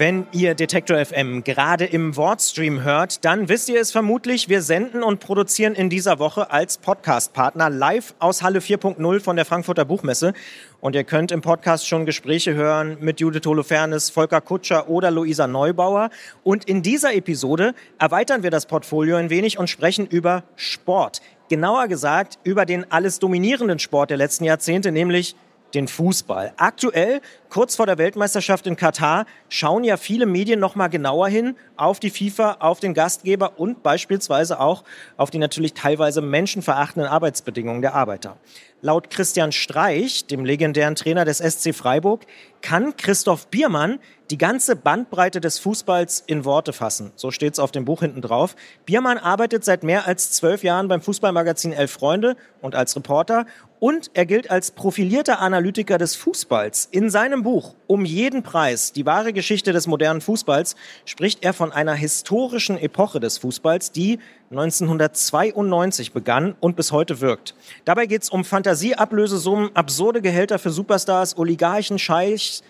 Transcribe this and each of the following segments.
Wenn ihr Detektor FM gerade im Wortstream hört, dann wisst ihr es vermutlich. Wir senden und produzieren in dieser Woche als Podcastpartner live aus Halle 4.0 von der Frankfurter Buchmesse. Und ihr könnt im Podcast schon Gespräche hören mit Judith Holofernes, Volker Kutscher oder Luisa Neubauer. Und in dieser Episode erweitern wir das Portfolio ein wenig und sprechen über Sport. Genauer gesagt über den alles dominierenden Sport der letzten Jahrzehnte, nämlich den Fußball. Aktuell, kurz vor der Weltmeisterschaft in Katar, schauen ja viele Medien noch mal genauer hin auf die FIFA, auf den Gastgeber und beispielsweise auch auf die natürlich teilweise menschenverachtenden Arbeitsbedingungen der Arbeiter. Laut Christian Streich, dem legendären Trainer des SC Freiburg, kann Christoph Biermann die ganze Bandbreite des Fußballs in Worte fassen. So steht es auf dem Buch hinten drauf. Biermann arbeitet seit mehr als zwölf Jahren beim Fußballmagazin Elf Freunde und als Reporter und er gilt als profilierter Analytiker des Fußballs. In seinem Buch Um jeden Preis, die wahre Geschichte des modernen Fußballs, spricht er von einer historischen Epoche des Fußballs, die 1992 begann und bis heute wirkt. Dabei geht es um Fantasieablösesummen, absurde Gehälter für Superstars, Oligarchen, Scheichs,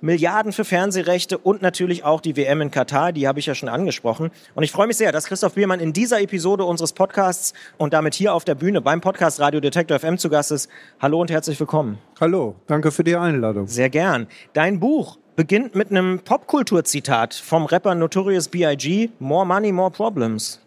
Milliarden für Fernsehrechte und natürlich auch die WM in Katar, die habe ich ja schon angesprochen. Und ich freue mich sehr, dass Christoph Biermann in dieser Episode unseres Podcasts und damit hier auf der Bühne beim Podcast Radio Detektor FM zu Gast ist. Hallo und herzlich willkommen. Hallo, danke für die Einladung. Sehr gern. Dein Buch beginnt mit einem Popkulturzitat vom Rapper Notorious B.I.G. More Money, More Problems.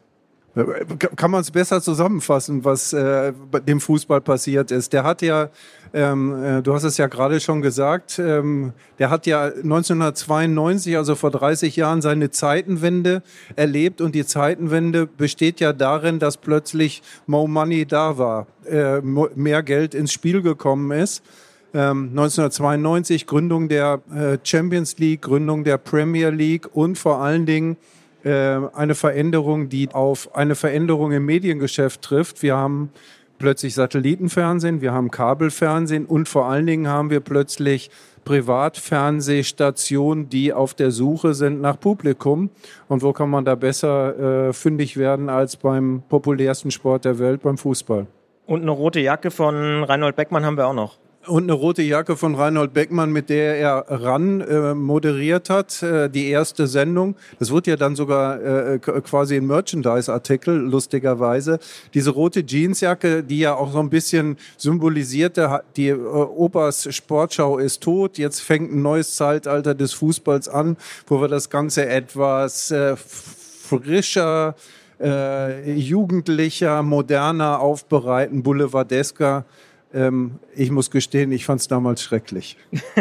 Kann man es besser zusammenfassen, was äh, dem Fußball passiert ist? Der hat ja, ähm, äh, du hast es ja gerade schon gesagt, ähm, der hat ja 1992, also vor 30 Jahren, seine Zeitenwende erlebt und die Zeitenwende besteht ja darin, dass plötzlich Mo Money da war, äh, mehr Geld ins Spiel gekommen ist. 1992 ähm, Gründung der äh, Champions League, Gründung der Premier League und vor allen Dingen eine Veränderung, die auf eine Veränderung im Mediengeschäft trifft. Wir haben plötzlich Satellitenfernsehen, wir haben Kabelfernsehen und vor allen Dingen haben wir plötzlich Privatfernsehstationen, die auf der Suche sind nach Publikum. Und wo kann man da besser äh, fündig werden als beim populärsten Sport der Welt, beim Fußball? Und eine rote Jacke von Reinhold Beckmann haben wir auch noch und eine rote Jacke von Reinhold Beckmann, mit der er ran äh, moderiert hat, äh, die erste Sendung. Das wurde ja dann sogar äh, quasi ein Merchandise-Artikel, lustigerweise. Diese rote Jeansjacke, die ja auch so ein bisschen symbolisierte, die äh, Opas Sportschau ist tot, jetzt fängt ein neues Zeitalter des Fußballs an, wo wir das Ganze etwas äh, frischer, äh, jugendlicher, moderner aufbereiten, boulevardesker ähm, ich muss gestehen, ich fand es damals schrecklich.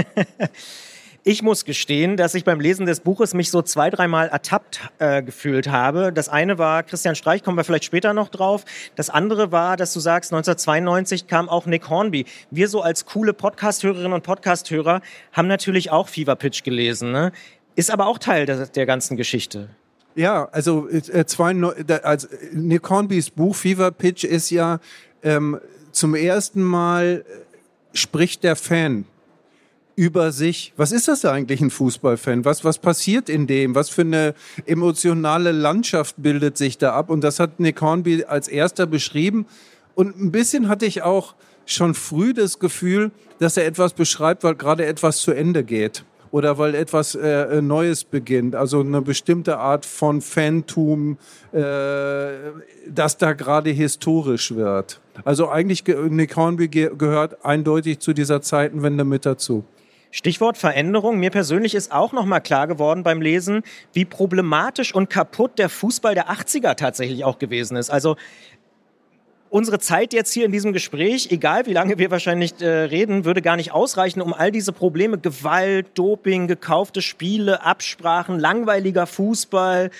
Ich muss gestehen, dass ich beim Lesen des Buches mich so zwei, dreimal ertappt äh, gefühlt habe. Das eine war Christian Streich, kommen wir vielleicht später noch drauf. Das andere war, dass du sagst, 1992 kam auch Nick Hornby. Wir so als coole Podcast-Hörerinnen und Podcast-Hörer haben natürlich auch Fever Pitch gelesen. Ne? Ist aber auch Teil der, der ganzen Geschichte. Ja, also, äh, zwei, also Nick Hornbys Buch Fever Pitch ist ja ähm, zum ersten Mal äh, spricht der Fan über sich. Was ist das eigentlich, ein Fußballfan? Was, was passiert in dem? Was für eine emotionale Landschaft bildet sich da ab? Und das hat Nick Hornby als erster beschrieben. Und ein bisschen hatte ich auch schon früh das Gefühl, dass er etwas beschreibt, weil gerade etwas zu Ende geht oder weil etwas äh, Neues beginnt, also eine bestimmte Art von Fantum, äh, das da gerade historisch wird. Also eigentlich Nick Hornby gehört eindeutig zu dieser Zeitenwende mit dazu. Stichwort Veränderung. Mir persönlich ist auch noch mal klar geworden beim Lesen, wie problematisch und kaputt der Fußball der 80er tatsächlich auch gewesen ist. Also unsere Zeit jetzt hier in diesem Gespräch, egal wie lange wir wahrscheinlich äh, reden, würde gar nicht ausreichen, um all diese Probleme, Gewalt, Doping, gekaufte Spiele, Absprachen, langweiliger Fußball,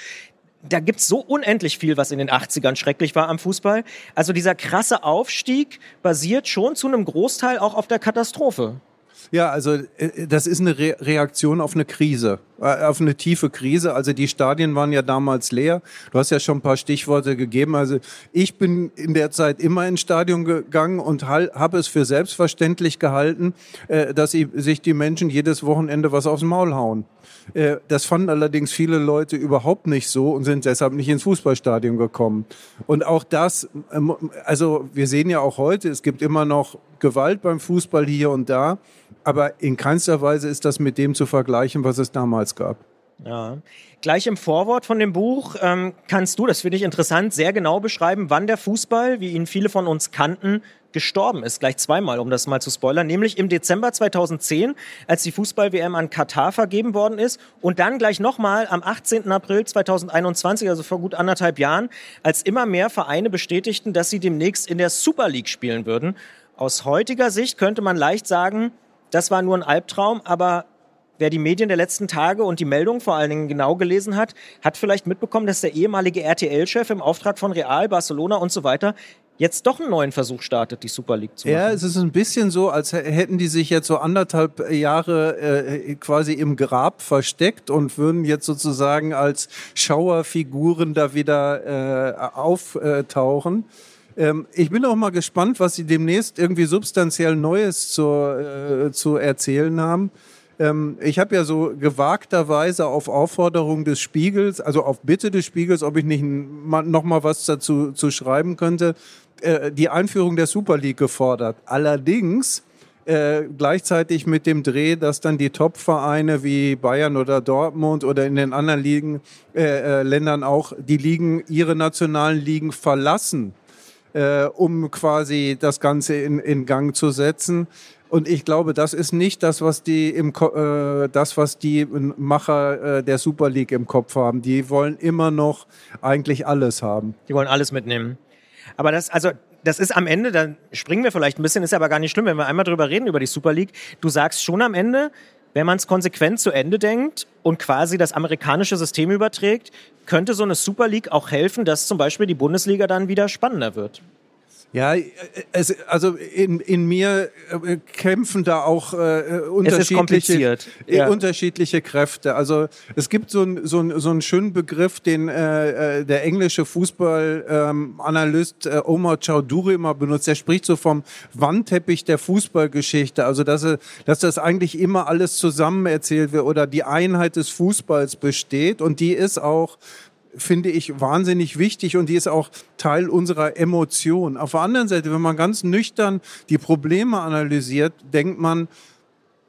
da gibt's so unendlich viel, was in den 80ern schrecklich war am Fußball. Also dieser krasse Aufstieg basiert schon zu einem Großteil auch auf der Katastrophe. Ja, also äh, das ist eine Re Reaktion auf eine Krise, äh, auf eine tiefe Krise. Also die Stadien waren ja damals leer. Du hast ja schon ein paar Stichworte gegeben. Also ich bin in der Zeit immer ins Stadion gegangen und habe es für selbstverständlich gehalten, äh, dass sich die Menschen jedes Wochenende was aufs Maul hauen. Das fanden allerdings viele Leute überhaupt nicht so und sind deshalb nicht ins Fußballstadion gekommen. Und auch das, ähm, also wir sehen ja auch heute, es gibt immer noch Gewalt beim Fußball hier und da. Aber in keinster Weise ist das mit dem zu vergleichen, was es damals gab. Ja. Gleich im Vorwort von dem Buch ähm, kannst du, das finde ich interessant, sehr genau beschreiben, wann der Fußball, wie ihn viele von uns kannten, gestorben ist. Gleich zweimal, um das mal zu spoilern. Nämlich im Dezember 2010, als die Fußball-WM an Katar vergeben worden ist. Und dann gleich nochmal am 18. April 2021, also vor gut anderthalb Jahren, als immer mehr Vereine bestätigten, dass sie demnächst in der Super League spielen würden. Aus heutiger Sicht könnte man leicht sagen, das war nur ein Albtraum, aber wer die Medien der letzten Tage und die Meldungen vor allen Dingen genau gelesen hat, hat vielleicht mitbekommen, dass der ehemalige RTL-Chef im Auftrag von Real, Barcelona und so weiter jetzt doch einen neuen Versuch startet, die Super League zu machen. Ja, es ist ein bisschen so, als hätten die sich jetzt so anderthalb Jahre äh, quasi im Grab versteckt und würden jetzt sozusagen als Schauerfiguren da wieder äh, auftauchen. Ähm, ich bin auch mal gespannt, was Sie demnächst irgendwie substanziell Neues zu, äh, zu erzählen haben. Ähm, ich habe ja so gewagterweise auf Aufforderung des Spiegels, also auf Bitte des Spiegels, ob ich nicht noch mal was dazu zu schreiben könnte, äh, die Einführung der Super League gefordert. Allerdings äh, gleichzeitig mit dem Dreh, dass dann die Top-Vereine wie Bayern oder Dortmund oder in den anderen Ligen, äh, äh, Ländern auch die Ligen, ihre nationalen Ligen verlassen äh, um quasi das Ganze in, in Gang zu setzen. Und ich glaube, das ist nicht das, was die im äh, das, was die Macher äh, der Super League im Kopf haben. Die wollen immer noch eigentlich alles haben. Die wollen alles mitnehmen. Aber das, also das ist am Ende, da springen wir vielleicht ein bisschen, ist aber gar nicht schlimm, wenn wir einmal drüber reden über die Super League. Du sagst schon am Ende, wenn man es konsequent zu Ende denkt und quasi das amerikanische System überträgt, könnte so eine Super League auch helfen, dass zum Beispiel die Bundesliga dann wieder spannender wird. Ja, es, also in, in mir äh, kämpfen da auch äh, unterschiedliche, äh, ja. unterschiedliche Kräfte. Also es gibt so, ein, so, ein, so einen schönen Begriff, den äh, äh der englische Fußballanalyst ähm, äh, Omar Chowdhury immer benutzt. Der spricht so vom Wandteppich der Fußballgeschichte. Also dass, dass das eigentlich immer alles zusammen erzählt wird oder die Einheit des Fußballs besteht. Und die ist auch finde ich wahnsinnig wichtig und die ist auch Teil unserer Emotion. Auf der anderen Seite, wenn man ganz nüchtern die Probleme analysiert, denkt man,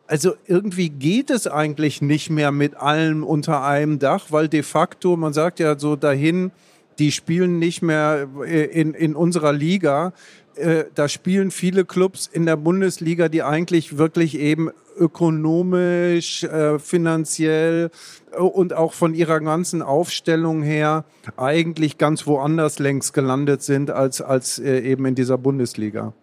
also irgendwie geht es eigentlich nicht mehr mit allem unter einem Dach, weil de facto, man sagt ja so dahin, die spielen nicht mehr in, in unserer Liga. Äh, da spielen viele Clubs in der Bundesliga, die eigentlich wirklich eben ökonomisch, äh, finanziell äh, und auch von ihrer ganzen Aufstellung her eigentlich ganz woanders längst gelandet sind als, als äh, eben in dieser Bundesliga.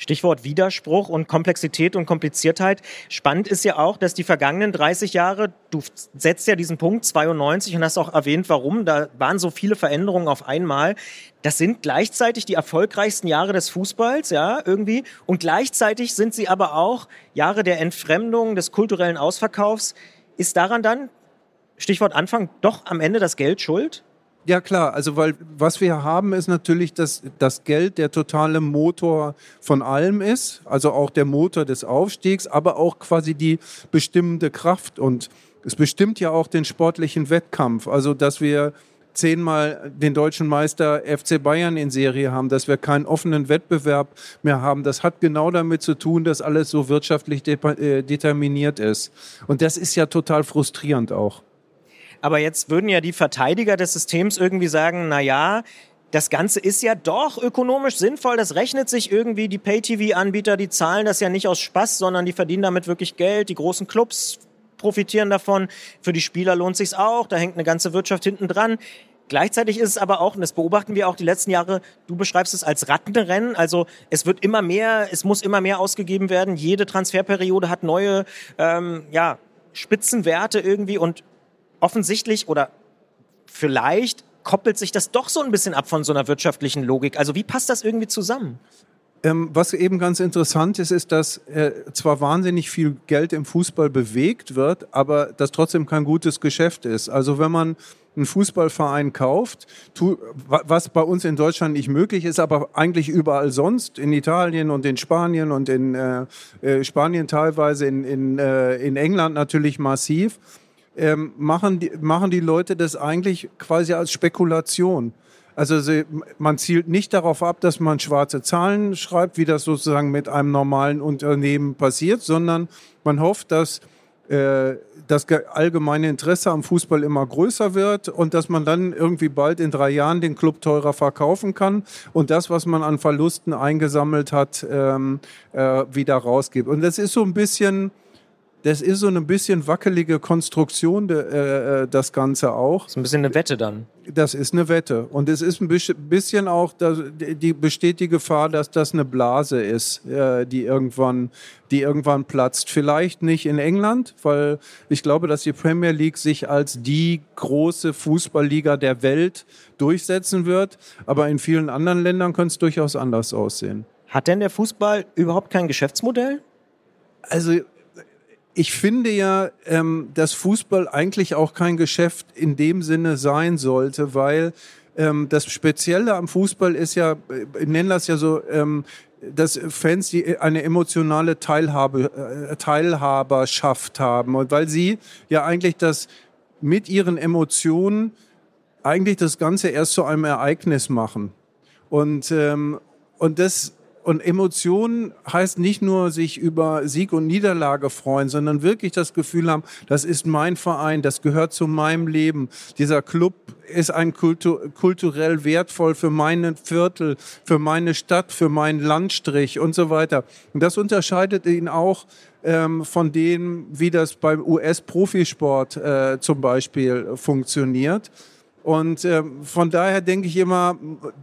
Stichwort Widerspruch und Komplexität und Kompliziertheit. Spannend ist ja auch, dass die vergangenen 30 Jahre, du setzt ja diesen Punkt 92 und hast auch erwähnt, warum, da waren so viele Veränderungen auf einmal. Das sind gleichzeitig die erfolgreichsten Jahre des Fußballs, ja, irgendwie. Und gleichzeitig sind sie aber auch Jahre der Entfremdung, des kulturellen Ausverkaufs. Ist daran dann, Stichwort Anfang, doch am Ende das Geld schuld? Ja klar, also weil was wir haben ist natürlich, dass das Geld der totale Motor von allem ist, also auch der Motor des Aufstiegs, aber auch quasi die bestimmende Kraft und es bestimmt ja auch den sportlichen Wettkampf, also dass wir zehnmal den deutschen Meister FC Bayern in Serie haben, dass wir keinen offenen Wettbewerb mehr haben. Das hat genau damit zu tun, dass alles so wirtschaftlich äh, determiniert ist. Und das ist ja total frustrierend auch. Aber jetzt würden ja die Verteidiger des Systems irgendwie sagen, na ja, das Ganze ist ja doch ökonomisch sinnvoll. Das rechnet sich irgendwie. Die Pay-TV-Anbieter, die zahlen das ja nicht aus Spaß, sondern die verdienen damit wirklich Geld. Die großen Clubs profitieren davon. Für die Spieler lohnt sich's auch. Da hängt eine ganze Wirtschaft hinten dran. Gleichzeitig ist es aber auch, und das beobachten wir auch die letzten Jahre, du beschreibst es als Rattenrennen. Also es wird immer mehr, es muss immer mehr ausgegeben werden. Jede Transferperiode hat neue, ähm, ja, Spitzenwerte irgendwie und offensichtlich oder vielleicht koppelt sich das doch so ein bisschen ab von so einer wirtschaftlichen Logik. Also wie passt das irgendwie zusammen? Ähm, was eben ganz interessant ist, ist, dass äh, zwar wahnsinnig viel Geld im Fußball bewegt wird, aber das trotzdem kein gutes Geschäft ist. Also wenn man einen Fußballverein kauft, tu, was bei uns in Deutschland nicht möglich ist, aber eigentlich überall sonst, in Italien und in Spanien und in äh, äh, Spanien teilweise, in, in, äh, in England natürlich massiv, ähm, machen, die, machen die Leute das eigentlich quasi als Spekulation. Also sie, man zielt nicht darauf ab, dass man schwarze Zahlen schreibt, wie das sozusagen mit einem normalen Unternehmen passiert, sondern man hofft, dass äh, das allgemeine Interesse am Fußball immer größer wird und dass man dann irgendwie bald in drei Jahren den Club teurer verkaufen kann und das, was man an Verlusten eingesammelt hat, ähm, äh, wieder rausgibt. Und das ist so ein bisschen das ist so eine bisschen wackelige Konstruktion, de, äh, äh, das Ganze auch. Das ist ein bisschen eine Wette dann. Das ist eine Wette. Und es ist ein bisschen auch, die besteht die Gefahr, dass das eine Blase ist, äh, die, irgendwann, die irgendwann platzt. Vielleicht nicht in England, weil ich glaube, dass die Premier League sich als die große Fußballliga der Welt durchsetzen wird. Aber in vielen anderen Ländern könnte es durchaus anders aussehen. Hat denn der Fußball überhaupt kein Geschäftsmodell? Also ich finde ja, ähm, dass Fußball eigentlich auch kein Geschäft in dem Sinne sein sollte, weil ähm, das Spezielle am Fußball ist ja, ich nenne das ja so, ähm, dass Fans die eine emotionale Teilhabe, äh, Teilhaberschaft haben und weil sie ja eigentlich das mit ihren Emotionen eigentlich das Ganze erst zu einem Ereignis machen. Und ähm, und das und Emotionen heißt nicht nur sich über Sieg und Niederlage freuen, sondern wirklich das Gefühl haben, das ist mein Verein, das gehört zu meinem Leben. Dieser Club ist ein Kultur, kulturell wertvoll für meinen Viertel, für meine Stadt, für meinen Landstrich und so weiter. Und das unterscheidet ihn auch ähm, von dem, wie das beim US-Profisport äh, zum Beispiel funktioniert. Und ähm, von daher denke ich immer,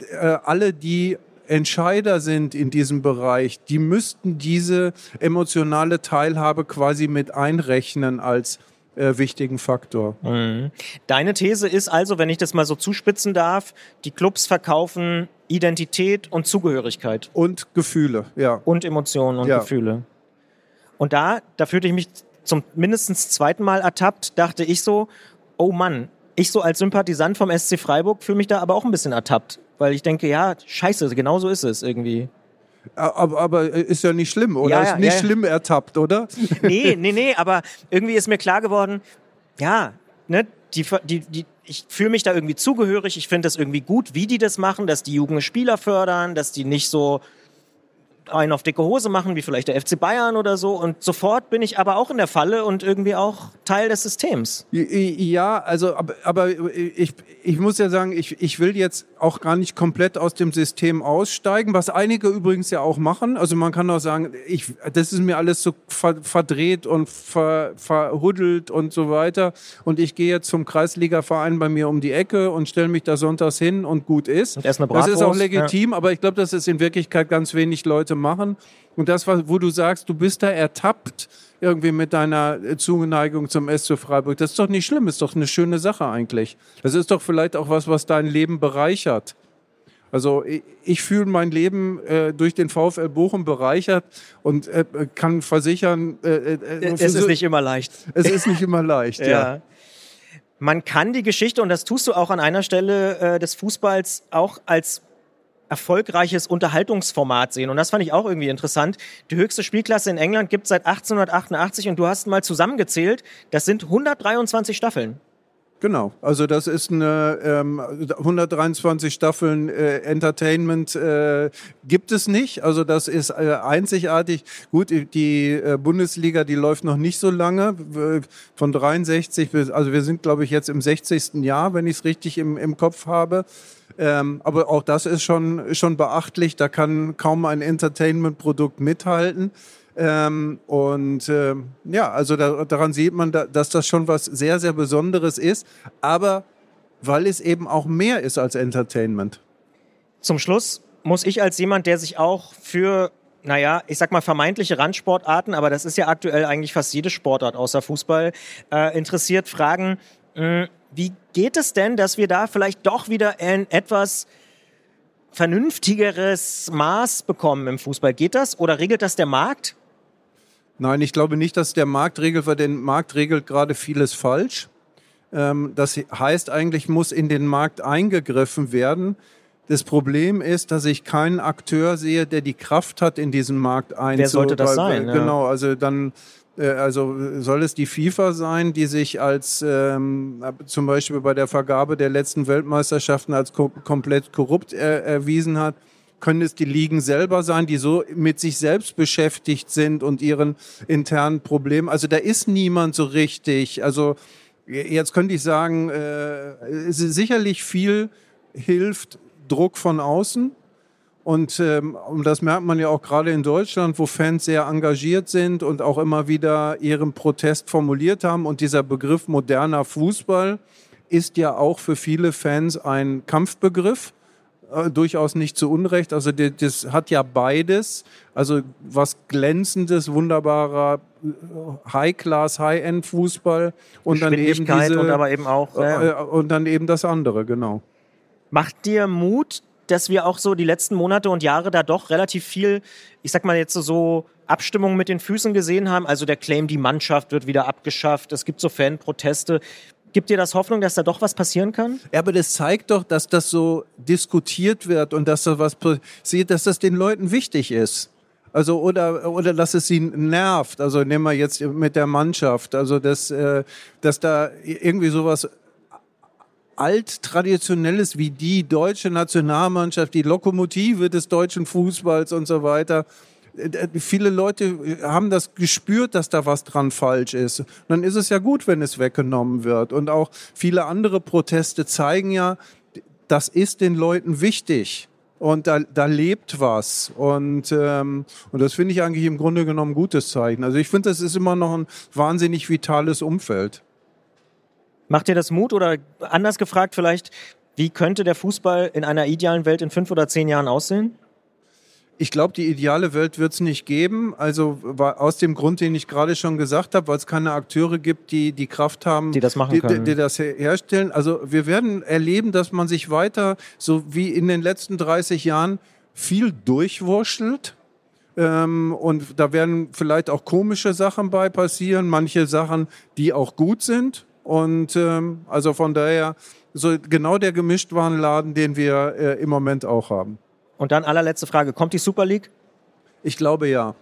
äh, alle, die Entscheider sind in diesem Bereich, die müssten diese emotionale Teilhabe quasi mit einrechnen als äh, wichtigen Faktor. Mhm. Deine These ist also, wenn ich das mal so zuspitzen darf, die Clubs verkaufen Identität und Zugehörigkeit. Und Gefühle, ja. Und Emotionen und ja. Gefühle. Und da, da fühlte ich mich zum mindestens zweiten Mal ertappt, dachte ich so, oh Mann, ich so als Sympathisant vom SC Freiburg fühle mich da aber auch ein bisschen ertappt weil ich denke, ja, scheiße, genau so ist es irgendwie. Aber, aber ist ja nicht schlimm, oder? Ja, ja, ist nicht ja, schlimm ertappt, oder? Nee, nee, nee, aber irgendwie ist mir klar geworden, ja, ne, die, die, die, ich fühle mich da irgendwie zugehörig, ich finde das irgendwie gut, wie die das machen, dass die jungen Spieler fördern, dass die nicht so einen auf dicke Hose machen, wie vielleicht der FC Bayern oder so. Und sofort bin ich aber auch in der Falle und irgendwie auch Teil des Systems. Ja, also, aber, aber ich, ich muss ja sagen, ich, ich will jetzt auch gar nicht komplett aus dem System aussteigen, was einige übrigens ja auch machen. Also man kann auch sagen, ich, das ist mir alles so verdreht und ver, verhuddelt und so weiter. Und ich gehe jetzt zum Kreisligaverein bei mir um die Ecke und stelle mich da sonntags hin und gut ist. Und das ist auch legitim, ja. aber ich glaube, dass es in Wirklichkeit ganz wenig Leute machen. Und das, wo du sagst, du bist da ertappt, irgendwie mit deiner Zuneigung zum SC Freiburg. Das ist doch nicht schlimm, ist doch eine schöne Sache eigentlich. Das ist doch vielleicht auch was, was dein Leben bereichert. Also ich, ich fühle mein Leben äh, durch den VfL Bochum bereichert und äh, kann versichern. Äh, äh es ist nicht immer leicht. Es ist nicht immer leicht, ja. ja. Man kann die Geschichte, und das tust du auch an einer Stelle äh, des Fußballs, auch als erfolgreiches Unterhaltungsformat sehen. Und das fand ich auch irgendwie interessant. Die höchste Spielklasse in England gibt es seit 1888 und du hast mal zusammengezählt, das sind 123 Staffeln. Genau, also das ist eine ähm, 123 Staffeln äh, Entertainment äh, gibt es nicht. Also das ist äh, einzigartig. Gut, die äh, Bundesliga, die läuft noch nicht so lange, von 63 bis, also wir sind glaube ich jetzt im 60. Jahr, wenn ich es richtig im, im Kopf habe. Ähm, aber auch das ist schon, schon beachtlich. Da kann kaum ein Entertainment-Produkt mithalten. Ähm, und äh, ja, also da, daran sieht man, da, dass das schon was sehr, sehr Besonderes ist. Aber weil es eben auch mehr ist als Entertainment. Zum Schluss muss ich als jemand, der sich auch für naja, ich sag mal vermeintliche Randsportarten, aber das ist ja aktuell eigentlich fast jede Sportart außer Fußball, äh, interessiert, fragen, mh, hm, wie geht es denn, dass wir da vielleicht doch wieder ein etwas vernünftigeres Maß bekommen im Fußball. Geht das oder regelt das der Markt? Nein, ich glaube nicht, dass der Markt regelt, weil der Markt regelt gerade vieles falsch. Ähm, das heißt, eigentlich muss in den Markt eingegriffen werden. Das Problem ist, dass ich keinen Akteur sehe, der die Kraft hat, in diesen Markt einzugreifen. Wer sollte das sein? Genau, also dann äh, also soll es die FIFA sein, die sich als ähm, zum Beispiel bei der Vergabe der letzten Weltmeisterschaften als ko komplett korrupt er erwiesen hat? Können es die Ligen selber sein, die so mit sich selbst beschäftigt sind und ihren internen Problemen? Also da ist niemand so richtig. Also jetzt könnte ich sagen, äh, sicherlich viel hilft Druck von außen. Und, ähm, das merkt man ja auch gerade in Deutschland, wo Fans sehr engagiert sind und auch immer wieder ihren Protest formuliert haben. Und dieser Begriff moderner Fußball ist ja auch für viele Fans ein Kampfbegriff. Äh, durchaus nicht zu Unrecht. Also das, das hat ja beides. Also was glänzendes, wunderbarer äh, High-Class, High-End-Fußball und dann eben diese, und aber eben auch ja. Äh, und dann eben das andere, genau. Macht dir Mut, dass wir auch so die letzten Monate und Jahre da doch relativ viel, ich sag mal jetzt so Abstimmung mit den Füßen gesehen haben. Also der Claim, die Mannschaft wird wieder abgeschafft. Es gibt so Fanproteste. Gibt dir das Hoffnung, dass da doch was passieren kann? Ja, aber das zeigt doch, dass das so diskutiert wird und dass da was passiert, dass das den Leuten wichtig ist. Also oder oder dass es sie nervt. Also nehmen wir jetzt mit der Mannschaft. Also dass äh, dass da irgendwie sowas alttraditionelles wie die deutsche Nationalmannschaft, die Lokomotive des deutschen Fußballs und so weiter. Äh, viele Leute haben das gespürt, dass da was dran falsch ist. Und dann ist es ja gut, wenn es weggenommen wird. Und auch viele andere Proteste zeigen ja, das ist den Leuten wichtig. Und da, da lebt was. Und, ähm, und das finde ich eigentlich im Grunde genommen ein gutes Zeichen. Also ich finde, das ist immer noch ein wahnsinnig vitales Umfeld. Macht dir das Mut oder anders gefragt vielleicht, wie könnte der Fußball in einer idealen Welt in fünf oder zehn Jahren aussehen? Ich glaube, die ideale Welt wird es nicht geben. Also aus dem Grund, den ich gerade schon gesagt habe, weil es keine Akteure gibt, die die Kraft haben, die das machen die, können. Die, die das herstellen. Also wir werden erleben, dass man sich weiter, so wie in den letzten 30 Jahren, viel durchwurschtelt. Ähm, und da werden vielleicht auch komische Sachen bei passieren, manche Sachen, die auch gut sind. Und ähm, also von daher so genau der Gemischtwarenladen, den wir äh, im Moment auch haben. Und dann allerletzte Frage, kommt die Super League? Ich glaube ja.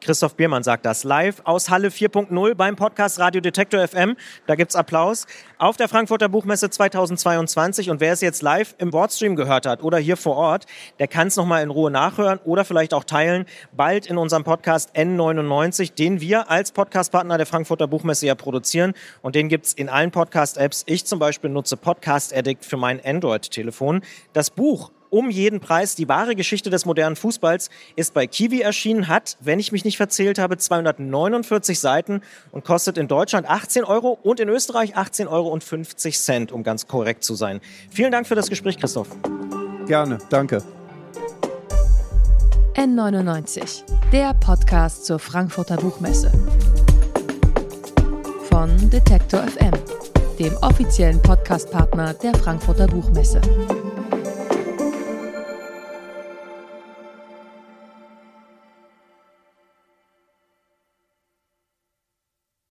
Christoph Biermann sagt das live aus Halle 4.0 beim Podcast Radio Detektor FM. Da gibt's Applaus auf der Frankfurter Buchmesse 2022. Und wer es jetzt live im Boardstream gehört hat oder hier vor Ort, der kann es nochmal in Ruhe nachhören oder vielleicht auch teilen. Bald in unserem Podcast N99, den wir als Podcastpartner der Frankfurter Buchmesse ja produzieren. Und den gibt's in allen Podcast-Apps. Ich zum Beispiel nutze Podcast Addict für mein Android-Telefon. Das Buch um jeden Preis. Die wahre Geschichte des modernen Fußballs ist bei Kiwi erschienen, hat, wenn ich mich nicht verzählt habe, 249 Seiten und kostet in Deutschland 18 Euro und in Österreich 18 Euro und 50 Cent, um ganz korrekt zu sein. Vielen Dank für das Gespräch, Christoph. Gerne, danke. N99, der Podcast zur Frankfurter Buchmesse. Von Detektor FM, dem offiziellen Podcastpartner der Frankfurter Buchmesse.